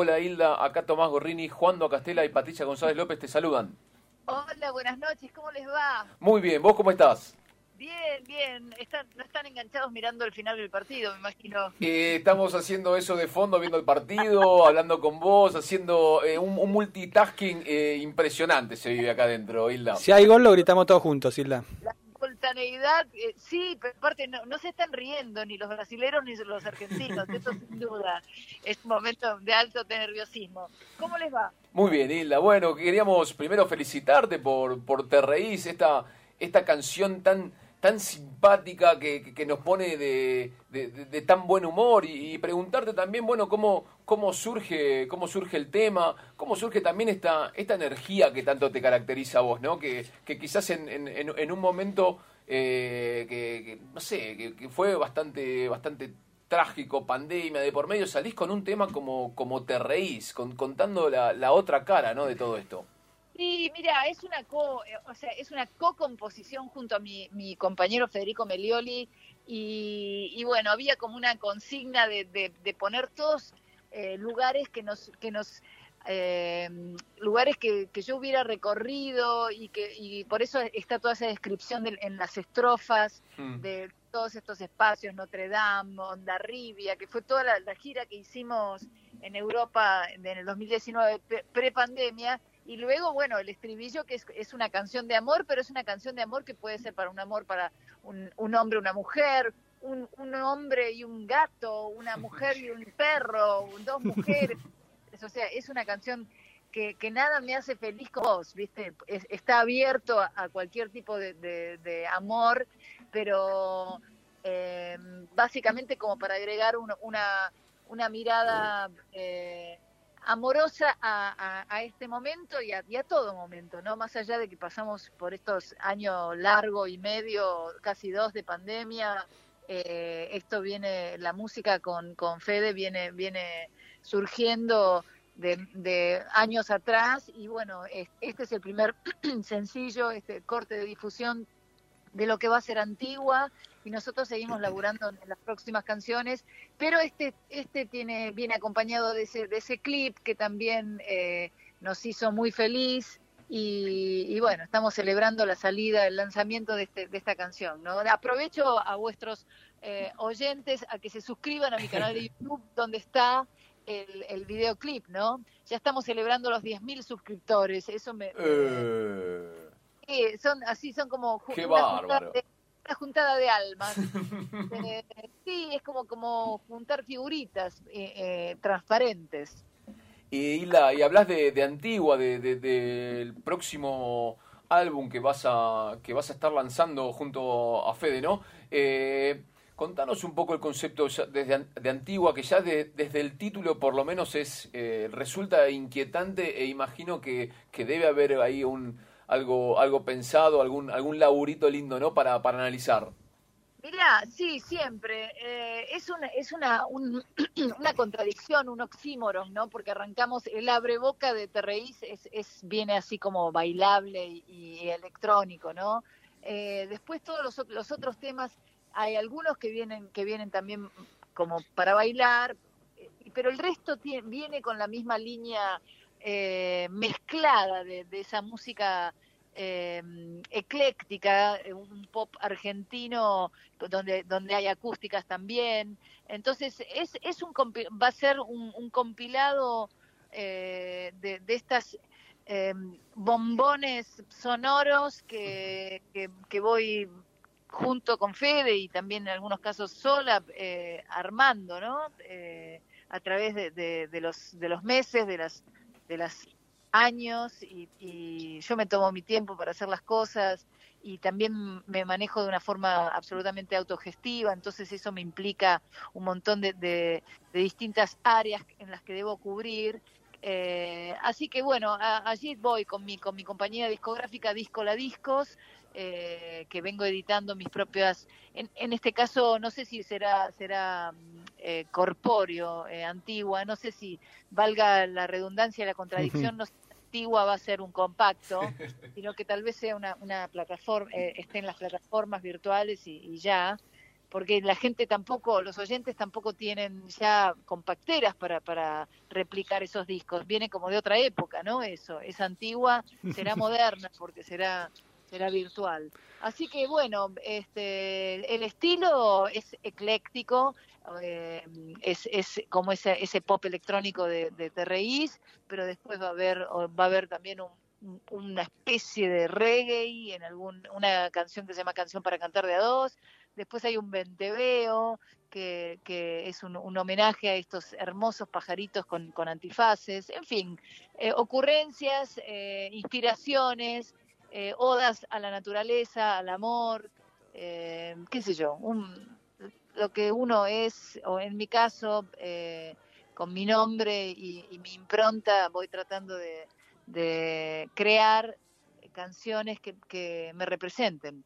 Hola Hilda, acá Tomás Gorrini, Juan Castela y Patricia González López te saludan. Hola, buenas noches, ¿cómo les va? Muy bien, ¿vos cómo estás? Bien, bien. Están, no están enganchados mirando el final del partido, me imagino. Eh, estamos haciendo eso de fondo, viendo el partido, hablando con vos, haciendo eh, un, multitasking eh, impresionante se vive acá adentro, Hilda. Si hay gol, lo gritamos todos juntos, Hilda eh, sí, pero aparte no, se están riendo ni los brasileños ni los argentinos, eso sin duda es un momento de alto nerviosismo. ¿Cómo les va? Muy bien, Hilda. Bueno, queríamos primero felicitarte por, por Te Reís, esta, esta canción tan tan simpática que, que nos pone de, de, tan buen humor y, preguntarte también, bueno, cómo, cómo, surge, cómo surge el tema, cómo surge también esta, esta energía que tanto te caracteriza a vos, ¿no? Que, que quizás en, en un momento eh, que, no sé, que, fue bastante, bastante trágico, pandemia, de por medio, salís con un tema como, como te reís, con, contando la, otra cara, ¿no? De todo esto. Sí, mira, es una co, o sea, es una co-composición junto a mi, mi compañero Federico Melioli y, y, bueno, había como una consigna de, de, poner todos eh, lugares que nos, que nos eh, lugares que, que, yo hubiera recorrido y que y por eso está toda esa descripción en las estrofas mm. de todos estos espacios, Notre Dame, Ondarribia, que fue toda la, la gira que hicimos en Europa en el 2019 pre-pandemia y luego, bueno, el estribillo que es, una canción de amor, pero es una canción de amor que puede ser para un amor para un, un hombre, una mujer, un, un, hombre y un gato, una mujer y un perro, dos mujeres. O sea, es una canción que, que nada me hace feliz como vos, ¿viste? está abierto a, cualquier tipo de, de, amor, pero eh, básicamente como para agregar una, una mirada... Eh, amorosa a, a, este momento y a, todo momento, ¿no? Más allá de que pasamos por estos años largo y medio, casi dos de pandemia, eh, esto viene, la música con, con Fede viene, viene surgiendo de, de, años atrás y bueno, este es el primer sencillo, este corte de difusión de lo que va a ser Antigua y nosotros seguimos laburando en las próximas canciones, pero este, este tiene, viene acompañado de ese, de ese clip que también eh, nos hizo muy feliz y, bueno, estamos celebrando la salida, el lanzamiento de, este, de esta canción. ¿no? Aprovecho a vuestros eh, oyentes a que se suscriban a mi canal de YouTube donde está el, el videoclip, ¿no? Ya estamos celebrando los 10.000 suscriptores, eso me... Eh. son así, son como... Qué bárbaro juntada de almas. Eh, sí, es como, como juntar figuritas eh, eh, transparentes. Y, la, y hablas de, de Antigua, del de, próximo álbum que vas a que vas a estar lanzando junto a Fede, ¿no? Contanos un poco el concepto desde, de Antigua, que ya desde el título por lo menos es resulta inquietante e imagino que, que debe haber ahí un, algo, algo pensado, algún, algún laburito lindo, ¿no? Para, para analizar. Mirá, sí, siempre. Eh, es una, es una, una contradicción, un oxímoron, ¿no? Porque arrancamos, el abreboca de Terreís es, es, viene así como bailable y, electrónico, ¿no? Eh, después todos los, los, otros temas, hay algunos que vienen, que vienen también como para bailar, eh, pero el resto viene con la misma línea eh, mezclada de, esa música eh, ecléctica, eh, un pop argentino donde, donde hay acústicas también. Entonces es, es un, va a ser un, compilado de, de, estas bombones sonoros que, que, voy junto con Fede y también en algunos casos sola armando, ¿no? a través de, de, los, de los meses, de las de años y, yo me tomo mi tiempo para hacer las cosas y también me manejo de una forma absolutamente autogestiva, entonces eso me implica un montón de, distintas áreas en las que debo cubrir. Eh, así que bueno, allí voy con mi, con mi compañía discográfica Disco La Discos, eh, que vengo editando mis propias, en, en, este caso no sé si será, será eh, corpóreo, eh, antigua, no sé si valga la redundancia y la contradicción, no sé si antigua va a ser un compacto, sino que tal vez sea una, una plataforma, esté en las plataformas virtuales y, ya. porque la gente tampoco, los oyentes tampoco tienen ya compacteras para, para replicar esos discos, viene como de otra época, ¿no? Eso, es antigua, será moderna porque será será virtual. Así que bueno, este, el estilo es ecléctico, eh, es, es, como ese, ese pop electrónico de, de TRIs, pero después va a haber, va a haber también un, una especie de reggae en algún, una canción que se llama Canción para Cantar de a dos, Después hay un venteveo, que, que es un, un, homenaje a estos hermosos pajaritos con, con antifaces. En fin, eh, ocurrencias, eh, inspiraciones, eh, odas a la naturaleza, al amor, eh, qué sé yo, un, lo que uno es, o en mi caso, eh, con mi nombre y, y, mi impronta, voy tratando de, de crear canciones que, que me representen.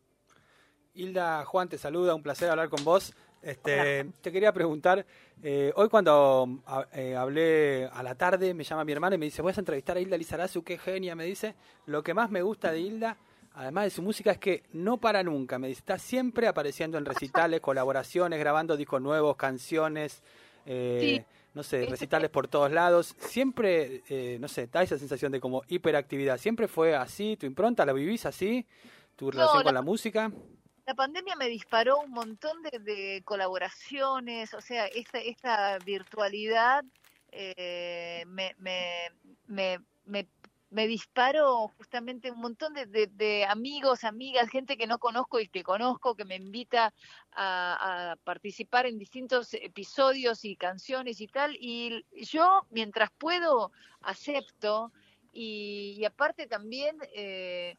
Hilda, Juan, te saluda, un placer hablar con vos. Este, te quería preguntar, eh, hoy cuando eh, hablé a la tarde, me llama mi hermana y me dice, voy a entrevistar a Hilda Lizarazu, qué genia, me dice, lo que más me gusta de Hilda, además de su música, es que no para nunca, me dice, está siempre apareciendo en recitales, colaboraciones, grabando discos nuevos, canciones, eh, sí. no sé, recitales por todos lados, siempre, eh, no sé, da esa sensación de como hiperactividad, siempre fue así, tu impronta, la vivís así, tu relación no, con la música la pandemia me disparó un montón de, de colaboraciones, o sea, esta, esta virtualidad eh, me, me, me, me, me disparó justamente un montón de, de, amigos, amigas, gente que no conozco y que conozco, que me invita a, a, participar en distintos episodios y canciones y tal, y yo mientras puedo acepto, y, y aparte también... Eh,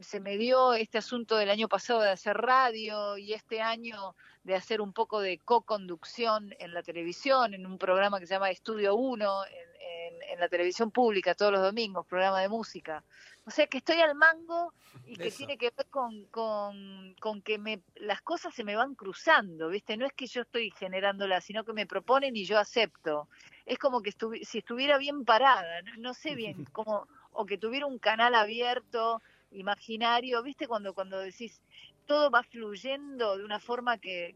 se me dio este asunto del año pasado de hacer radio y este año de hacer un poco de co-conducción en la televisión, en un programa que se llama Estudio 1, en, en, en, la televisión pública todos los domingos, programa de música. O sea que estoy al mango y que Eso. tiene que ver con, con, con que me, las cosas se me van cruzando, ¿viste? No es que yo estoy generándolas, sino que me proponen y yo acepto. Es como que estuvi si estuviera bien parada, no, no sé bien cómo, o que tuviera un canal abierto imaginario, ¿viste? Cuando, cuando decís, todo va fluyendo de una forma que,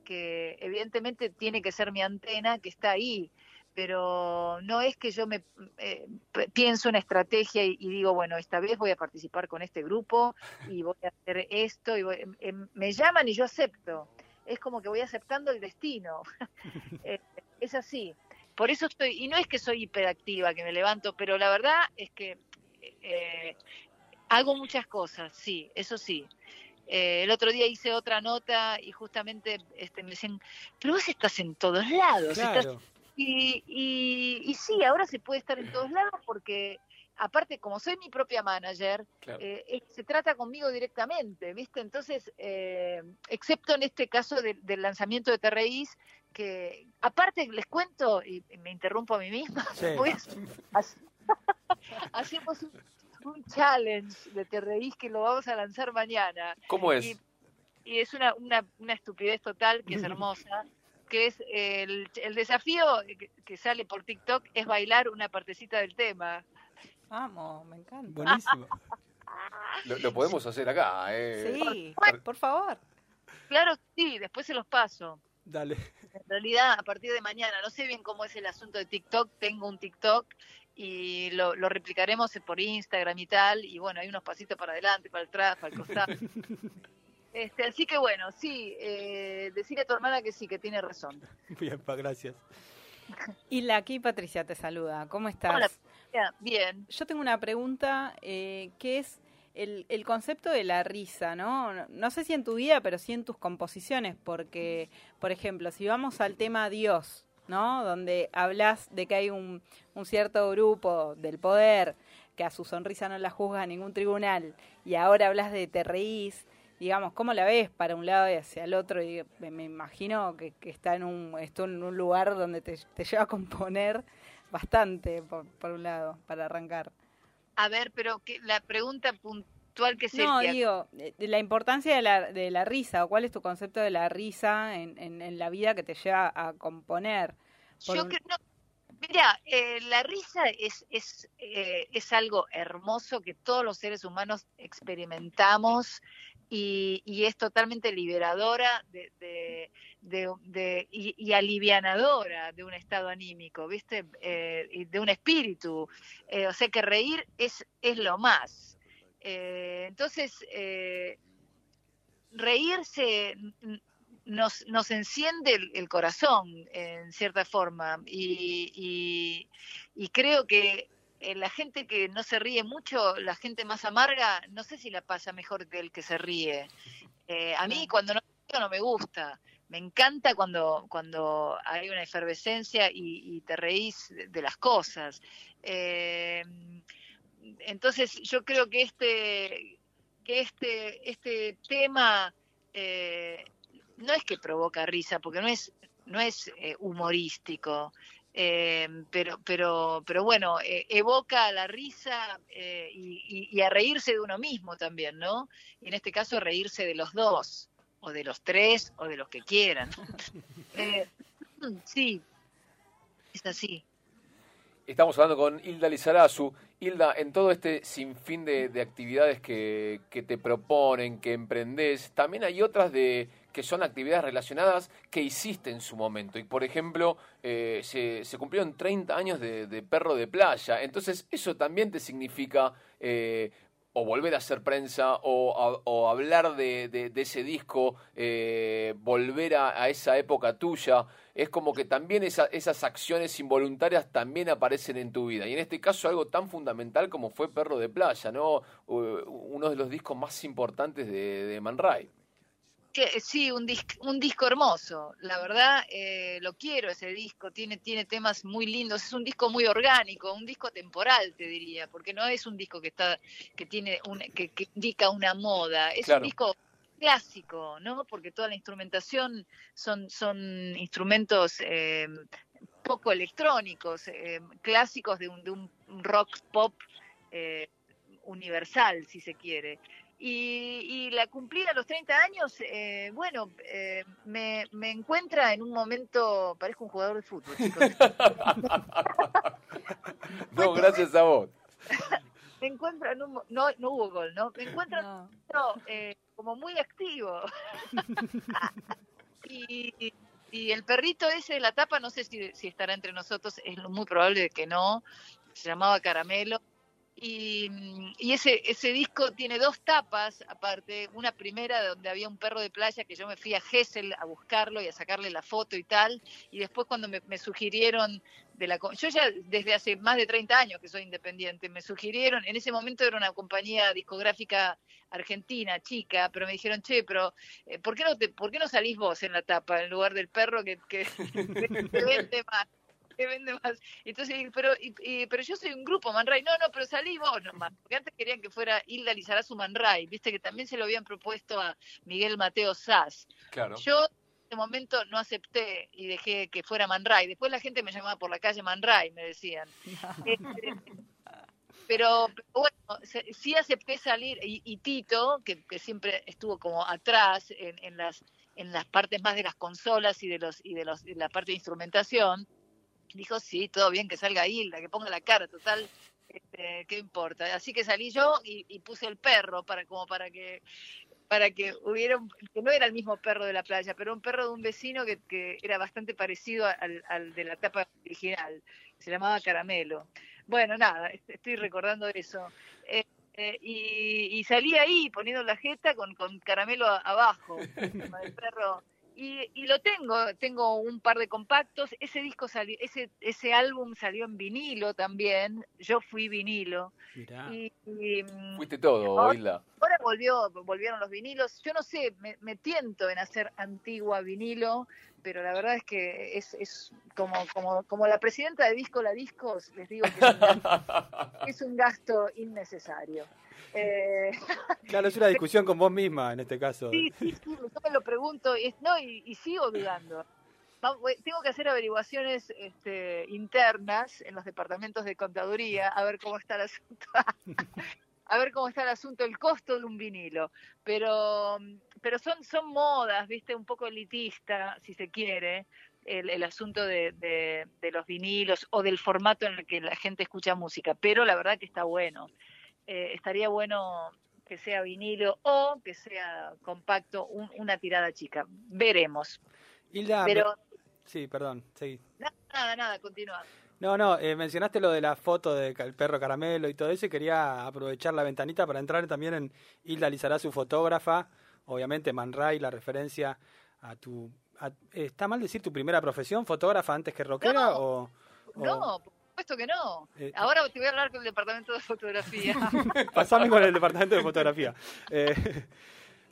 evidentemente tiene que ser mi antena, que está ahí, pero no es que yo me eh, pienso una estrategia y, y, digo, bueno, esta vez voy a participar con este grupo y voy a hacer esto, y voy, eh, me llaman y yo acepto. Es como que voy aceptando el destino. eh, es así. Por eso estoy, y no es que soy hiperactiva, que me levanto, pero la verdad es que eh, Hago muchas cosas, sí, eso sí. Eh, el otro día hice otra nota y justamente este, me decían, pero vos estás en todos lados. Claro. Estás... Y, y, y, sí, ahora se puede estar en todos lados porque, aparte, como soy mi propia manager, claro. eh, se trata conmigo directamente, ¿viste? Entonces, eh, excepto en este caso de, del lanzamiento de TRIs, que aparte les cuento, y me interrumpo a mí misma, sí. pues, hacemos un un challenge de Te Reís que lo vamos a lanzar mañana. ¿Cómo es? Y, y es una, una, una, estupidez total que es hermosa, que es el, el desafío que, sale por TikTok es bailar una partecita del tema. Vamos, me encanta. Buenísimo. lo, lo, podemos hacer acá, ¿eh? Sí, por favor. Claro, sí, después se los paso. Dale. En realidad, a partir de mañana, no sé bien cómo es el asunto de TikTok, tengo un TikTok y lo, lo, replicaremos por Instagram y tal, y bueno, hay unos pasitos para adelante, para atrás, para el costado. este, así que bueno, sí, eh, decirle a tu hermana que sí, que tiene razón. Bien, pa, gracias. Y la aquí Patricia te saluda, ¿cómo estás? Hola, bien. Yo tengo una pregunta eh, que es el, el, concepto de la risa, ¿no? No sé si en tu vida, pero sí en tus composiciones, porque, por ejemplo, si vamos al tema Dios, ¿no? Donde hablas de que hay un, un, cierto grupo del poder que a su sonrisa no la juzga ningún tribunal y ahora hablas de te reís, digamos, ¿cómo la ves para un lado y hacia el otro? Y me, imagino que, que, está en un, esto en un lugar donde te, te lleva a componer bastante, por, por, un lado, para arrancar. A ver, pero que la pregunta que. No, digo, la importancia de la, de la risa, o cuál es tu concepto de la risa en, en, en la vida que te lleva a componer. Yo creo, no, mira, eh, la risa es, es, eh, es algo hermoso que todos los seres humanos experimentamos y, es totalmente liberadora de, y, alivianadora de un estado anímico, ¿viste? Eh, de un espíritu. Eh, o sea que reír es, es lo más. Eh, entonces, reírse nos, nos enciende el, corazón, en cierta forma, y, y creo que eh, la gente que no se ríe mucho, la gente más amarga, no sé si la pasa mejor que el que se ríe. Eh, a mí cuando no no me gusta. Me encanta cuando, cuando hay una efervescencia y, te reís de, las cosas. Eh, entonces yo creo que este, que este, este tema no es que provoca risa, porque no es, no es humorístico. Eh, pero, pero, pero bueno, eh, evoca la risa eh, y, a reírse de uno mismo también, ¿no? Y en este caso reírse de los dos, o de los tres, o de los que quieran. sí, es así. Estamos hablando con Hilda Lizarazu. Hilda, en todo este sinfín de, de actividades que, te proponen, que emprendés, también hay otras de que son actividades relacionadas que hiciste en su momento. Y por ejemplo, eh, se, se, cumplieron 30 años de, perro de playa. Entonces, eso también te significa eh, o volver a hacer prensa o, hablar de, ese disco, eh, volver a, esa época tuya. Es como que también esas acciones involuntarias también aparecen en tu vida. Y en este caso algo tan fundamental como fue Perro de Playa, ¿no? uno de los discos más importantes de, de Man Ray sí, un, un disco hermoso. La verdad, eh, lo quiero ese disco. Tiene, tiene temas muy lindos. Es un disco muy orgánico, un disco temporal, te diría, porque no es un disco que está, que tiene, un, que, indica una moda. Es un disco clásico, ¿no? Porque toda la instrumentación son, son instrumentos eh, poco electrónicos, eh, clásicos de un, de un rock pop universal, si se quiere. Y, la cumplida a los 30 años, eh, bueno, eh, me, me, encuentra en un momento, parezco un jugador de fútbol, chicos. no, gracias a vos. me encuentra en un, no, no hubo gol, ¿no? Me encuentra no. Eh, como muy activo. y, y, el perrito ese de la tapa, no sé si, si estará entre nosotros, es muy probable que no, se llamaba Caramelo y, ese, ese disco tiene dos tapas, aparte, una primera donde había un perro de playa que yo me fui a Gessel a buscarlo y a sacarle la foto y tal, y después cuando me, sugirieron de la... Yo ya desde hace más de 30 años que soy independiente, me sugirieron, en ese momento era una compañía discográfica argentina, chica, pero me dijeron, che, pero eh, ¿por, qué no te, ¿por qué no salís vos en la tapa en lugar del perro que, que vende más? Vende más. Entonces, pero, pero yo soy un grupo, Man Ray. No, no, pero salí vos nomás. Porque antes querían que fuera Hilda Lizarazu Man Ray. Viste que también se lo habían propuesto a Miguel Mateo Sass. Claro. Yo en ese momento no acepté y dejé que fuera Man Ray. Después la gente me llamaba por la calle Man Ray, me decían. Este, pero, bueno, sí acepté salir. Y, Tito, que, siempre estuvo como atrás en, en las en las partes más de las consolas y de los y de los de la parte de instrumentación Dijo, sí, todo bien, que salga Hilda, que ponga la cara, total, este, ¿qué importa? Así que salí yo y, puse el perro para como para que para que hubiera, que no era el mismo perro de la playa, pero un perro de un vecino que, que era bastante parecido al, al, de la tapa original, se llamaba Caramelo. Bueno, nada, estoy recordando eso. Eh, eh, y, salí ahí poniendo la jeta con, con caramelo abajo, el perro y, lo tengo, tengo un par de compactos, ese disco salió, ese, ese álbum salió en vinilo también, yo fui vinilo. Y, mm, Fuiste todo, ahora, ahora volvió, volvieron los vinilos, yo no sé, me, me, tiento en hacer antigua vinilo, pero la verdad es que es, es como, como, como la presidenta de Disco La Discos, les digo que es un gasto innecesario. Eh, claro, es una discusión con vos misma en este caso. Sí, sí, sí yo me lo pregunto y, no, y, sigo dudando. Tengo que hacer averiguaciones este, internas en los departamentos de contaduría a ver cómo está el asunto. a ver cómo está el asunto, el costo de un vinilo. Pero, pero son, son modas, viste, un poco elitista, si se quiere, el, el asunto de, de, de, los vinilos o del formato en el que la gente escucha música. Pero la verdad que está bueno. Eh, estaría bueno que sea vinilo o que sea compacto, una tirada chica. Veremos. Hilda, Pero... Sí, perdón, sí. Nada, nada, continúa. No, no, eh, mencionaste lo de la foto del perro caramelo y todo eso y quería aprovechar la ventanita para entrar también en Hilda Lizarazu, fotógrafa, obviamente Man Ray, la referencia a tu... ¿Está mal decir tu primera profesión, fotógrafa antes que rockera? No, o, no por supuesto que no. Eh, Ahora te voy a hablar con el departamento de fotografía. Pasame con el departamento de fotografía. Eh,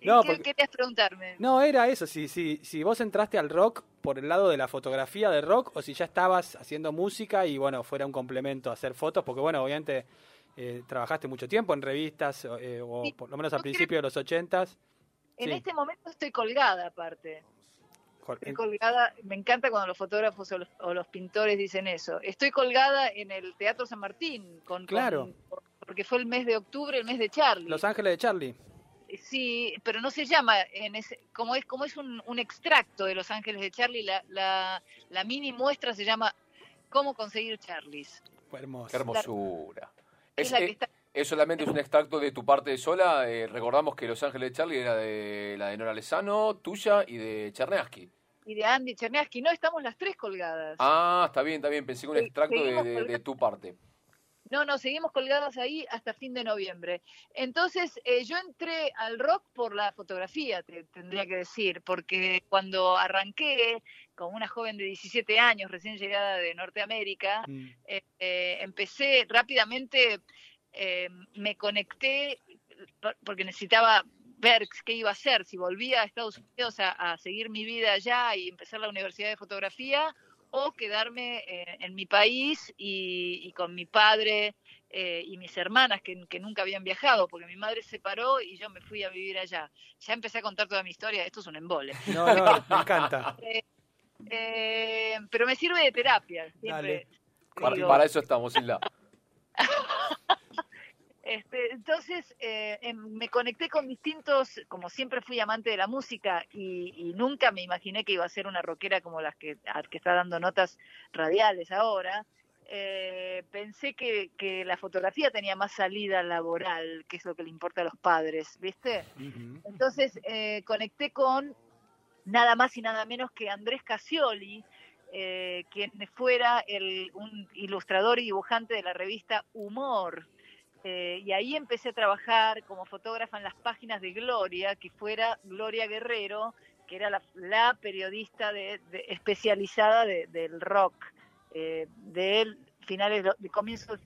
no, ¿Qué querías preguntarme? No, era eso, si, si, si vos entraste al rock por el lado de la fotografía de rock o si ya estabas haciendo música y bueno, fuera un complemento hacer fotos, porque bueno, obviamente eh, trabajaste mucho tiempo en revistas eh, o por lo menos al principio de los ochentas. En este momento estoy colgada aparte. Estoy colgada, me encanta cuando los fotógrafos o los, pintores dicen eso. Estoy colgada en el Teatro San Martín, con, claro. porque fue el mes de octubre, el mes de Charlie. Los Ángeles de Charlie. Sí, pero no se llama, en ese, como es como es un, un extracto de Los Ángeles de Charlie, la, la, la mini muestra se llama ¿Cómo conseguir Charlies? hermoso. Qué hermosura. Es, solamente es un extracto de tu parte de sola. Eh, recordamos que Los Ángeles de Charlie era de la de Nora Lezano, tuya y de Cherneaski. Y de Andy Cherneaski. No, estamos las tres colgadas. Ah, está bien, está bien. Pensé que un extracto de tu parte. No, no, seguimos colgadas ahí hasta fin de noviembre. Entonces, eh, yo entré al rock por la fotografía, te, tendría que decir, porque cuando arranqué como una joven de 17 años, recién llegada de Norteamérica, mm. eh, eh, empecé rápidamente, me conecté porque necesitaba ver qué iba a hacer, si volvía a Estados Unidos a, a seguir mi vida allá y empezar la universidad de fotografía o quedarme eh, en mi país y, con mi padre eh, y mis hermanas que, nunca habían viajado, porque mi madre se separó y yo me fui a vivir allá. Ya empecé a contar toda mi historia, esto es un embole. No, no, me encanta. Eh, pero me sirve de terapia. Siempre para, para, eso estamos, Hilda. Entonces eh, em, me conecté con distintos, como siempre fui amante de la música y, nunca me imaginé que iba a ser una rockera como las que, que está dando notas radiales ahora. Eh, pensé que, la fotografía tenía más salida laboral, que es lo que le importa a los padres, ¿viste? Entonces eh, conecté con nada más y nada menos que Andrés Casioli, quien fuera el, un ilustrador y dibujante de la revista Humor. Eh, y ahí empecé a trabajar como fotógrafa en las páginas de Gloria, que fuera Gloria Guerrero, que era la, periodista de, especializada del rock, eh, de finales de comienzos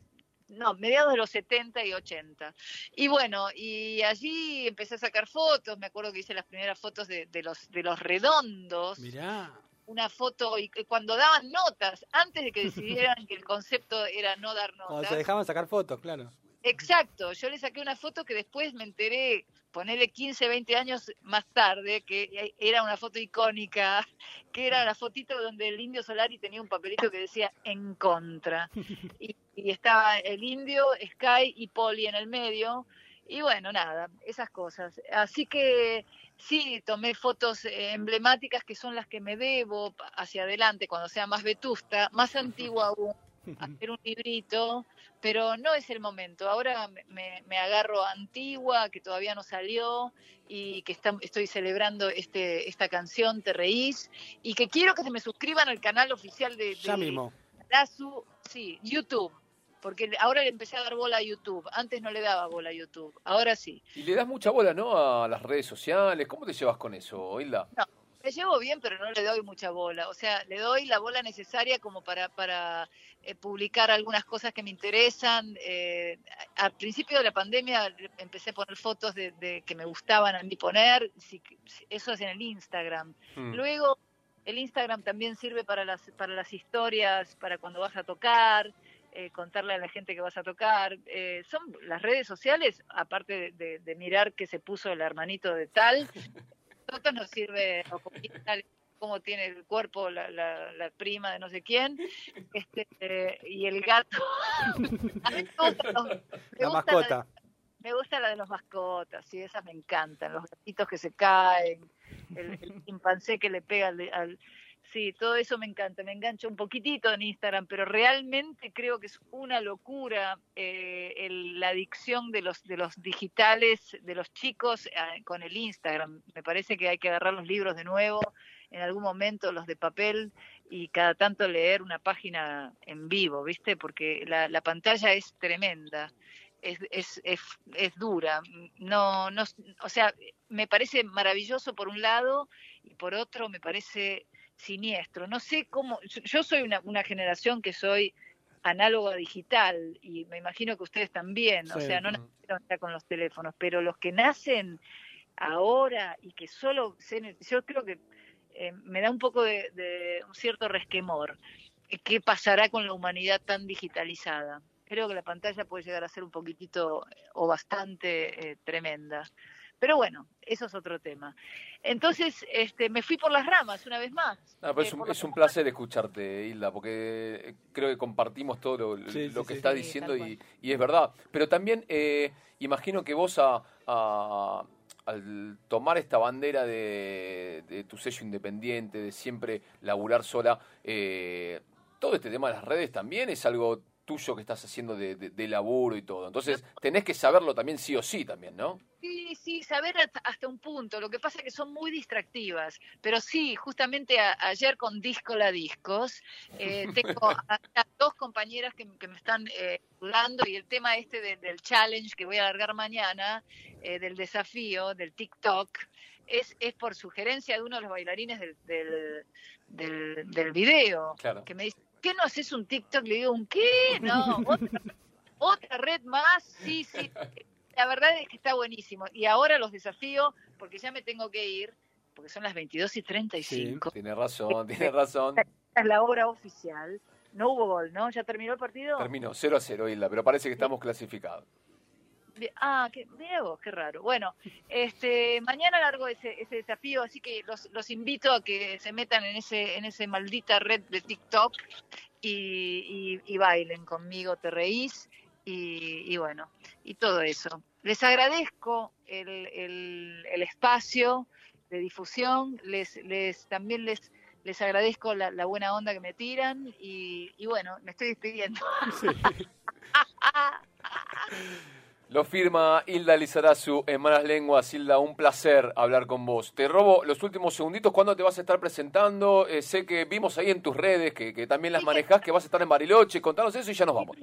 no, mediados de los 70 y 80. Y bueno, y allí empecé a sacar fotos, me acuerdo que hice las primeras fotos de, los, de los redondos. Mirá. Una foto, y cuando daban notas, antes de que decidieran que el concepto era no dar notas. Cuando se dejaban sacar fotos, claro. Exacto, yo le saqué una foto que después me enteré, ponerle 15, 20 años más tarde, que era una foto icónica, que era la fotito donde el indio Solari tenía un papelito que decía en contra. Y, estaba el indio, Sky y Poli en el medio. Y bueno, nada, esas cosas. Así que sí, tomé fotos emblemáticas que son las que me debo hacia adelante cuando sea más vetusta, más antigua aún hacer un librito, pero no es el momento. Ahora me, agarro a Antigua, que todavía no salió, y que estoy celebrando este, esta canción, Te Reís, y que quiero que se me suscriban al canal oficial de, ya mismo. sí, YouTube. Porque ahora le empecé a dar bola a YouTube. Antes no le daba bola a YouTube. Ahora sí. Y le das mucha bola, ¿no? A las redes sociales. ¿Cómo te llevas con eso, Hilda? No, me llevo bien, pero no le doy mucha bola. O sea, le doy la bola necesaria como para, para eh, publicar algunas cosas que me interesan. Eh, al principio de la pandemia empecé a poner fotos de, que me gustaban a mí poner. eso es en el Instagram. Hmm. Luego, el Instagram también sirve para las, para las historias, para cuando vas a tocar. Eh, contarle a la gente que vas a tocar. son las redes sociales, aparte de, de, mirar qué se puso el hermanito de tal, nosotros nos sirve cómo tiene el cuerpo la, la, prima de no sé quién este y el gato. La mascota. me gusta la de los mascotas sí esas me encantan los gatitos que se caen el, chimpancé que le pega al, Sí, todo eso me encanta, me engancho un poquitito en Instagram, pero realmente creo que es una locura eh, el- la adicción de los de los digitales, de los chicos eh, con el Instagram. Me parece que hay que agarrar los libros de nuevo, en algún momento los de papel y cada tanto leer una página en vivo, ¿viste? Porque la, la pantalla es tremenda. Es, es, es, es dura, no, no, o sea, me parece maravilloso por un lado y por otro me parece siniestro. No sé cómo, yo- soy una, una generación que soy análoga digital y me imagino que ustedes también, o sea, no nacieron ya con los teléfonos, pero los que nacen ahora y que solo, se- yo creo que eh, me da un poco de, de un cierto resquemor. eh, ¿Qué pasará con la humanidad tan digitalizada? Creo que la pantalla puede llegar a ser un poquitito o bastante eh, tremenda. Pero bueno, eso es otro tema. Entonces, este, me fui por las ramas una vez más. Ah, pero Eh, es, un, es un placer escucharte, Hilda, porque eh, creo que compartimos todo lo, Sí, lo sí, que sí. estás Sí, diciendo y, y es verdad. Pero también eh, imagino que vos a, a- al tomar esta bandera de, de tu sello independiente, de siempre laburar sola, eh, todo este tema de las redes también es algo tuyo que estás haciendo de, de- de laburo y todo. Entonces tenés que saberlo también sí o sí también, ¿no? Sí, sí, saber hasta, un punto. Lo que pasa es que son muy distractivas. Pero sí, justamente a- ayer con Disco la Discos, eh, tengo a, a dos compañeras que, que me están eh, y el tema este de- del challenge que voy a alargar mañana, eh, del desafío, del TikTok, es, es por sugerencia de uno de los bailarines del, del, del, del video, Claro. que me dice, ¿qué no haces un TikTok? Le digo, ¿un qué? No, otra, otra red más, sí, sí. La verdad es que está buenísimo. Y ahora los desafío, porque ya me tengo que ir, porque son las 22 y 35. Tienes razón, tienes razón. Esta es la hora oficial. No hubo gol, ¿no? ¿Ya terminó el partido? Terminó 0 a 0, Hilda, pero parece que estamos clasificados. Ah, qué, mirá vos, qué raro. Bueno, este, mañana largo ese, ese desafío, así que los, los invito a que se metan en ese, en ese maldita red de TikTok y, y- y bailen conmigo, te reís y, y bueno, y todo eso. Les agradezco el, el- el espacio de difusión, les, les también les les agradezco la, la buena onda que me tiran y, y bueno, me estoy despidiendo. Lo firma Hilda Lizarazu en Malas Lenguas. Hilda, un placer hablar con vos. Te robo los últimos segunditos. ¿Cuándo te vas a estar presentando? Eh, sé que vimos ahí en tus redes que, que también las manejás, que vas a estar en Bariloche. Contanos eso y ya nos vamos.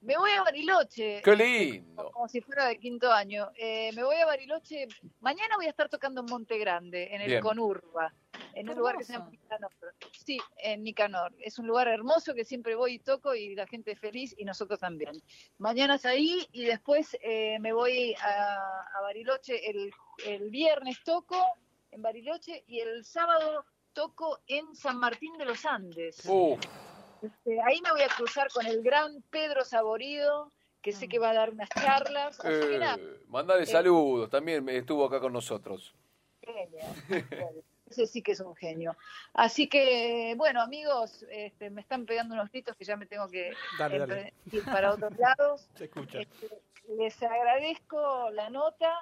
Me voy a Bariloche. ¡Qué lindo! como si fuera de quinto año. Eh, me voy a Bariloche. Mañana voy a estar tocando en Monte Grande, en el Bien. Conurba, en un lugar que se llama Nicanor. Sí, en Nicanor. Es un lugar hermoso que siempre voy y toco y la gente es feliz y nosotros también. Mañana es ahí y después eh, me voy a, a Bariloche. El, el viernes toco en Bariloche y el sábado toco en San Martín de los Andes. Uh, Este, ahí me voy a cruzar con el gran Pedro Saborido, que sé que va a dar unas charlas. Así que nada, eh, mandale saludos. También estuvo acá con nosotros. genio. Bueno, Ese sí que es un genio. Así que, bueno, amigos, este, me están pegando unos gritos que ya me tengo que Dale, dale. empre- ir para otros lados. Se escucha. Este, les agradezco la nota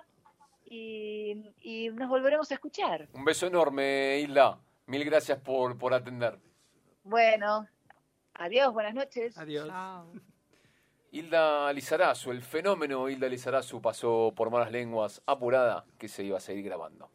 y, y nos volveremos a escuchar. Un beso enorme, Hilda. Mil gracias por, por atender. Bueno, adiós, buenas noches. Adiós. Chao. Hilda Lizarazu, el fenómeno Hilda Lizarazu pasó por malas lenguas apurada que se iba a seguir grabando.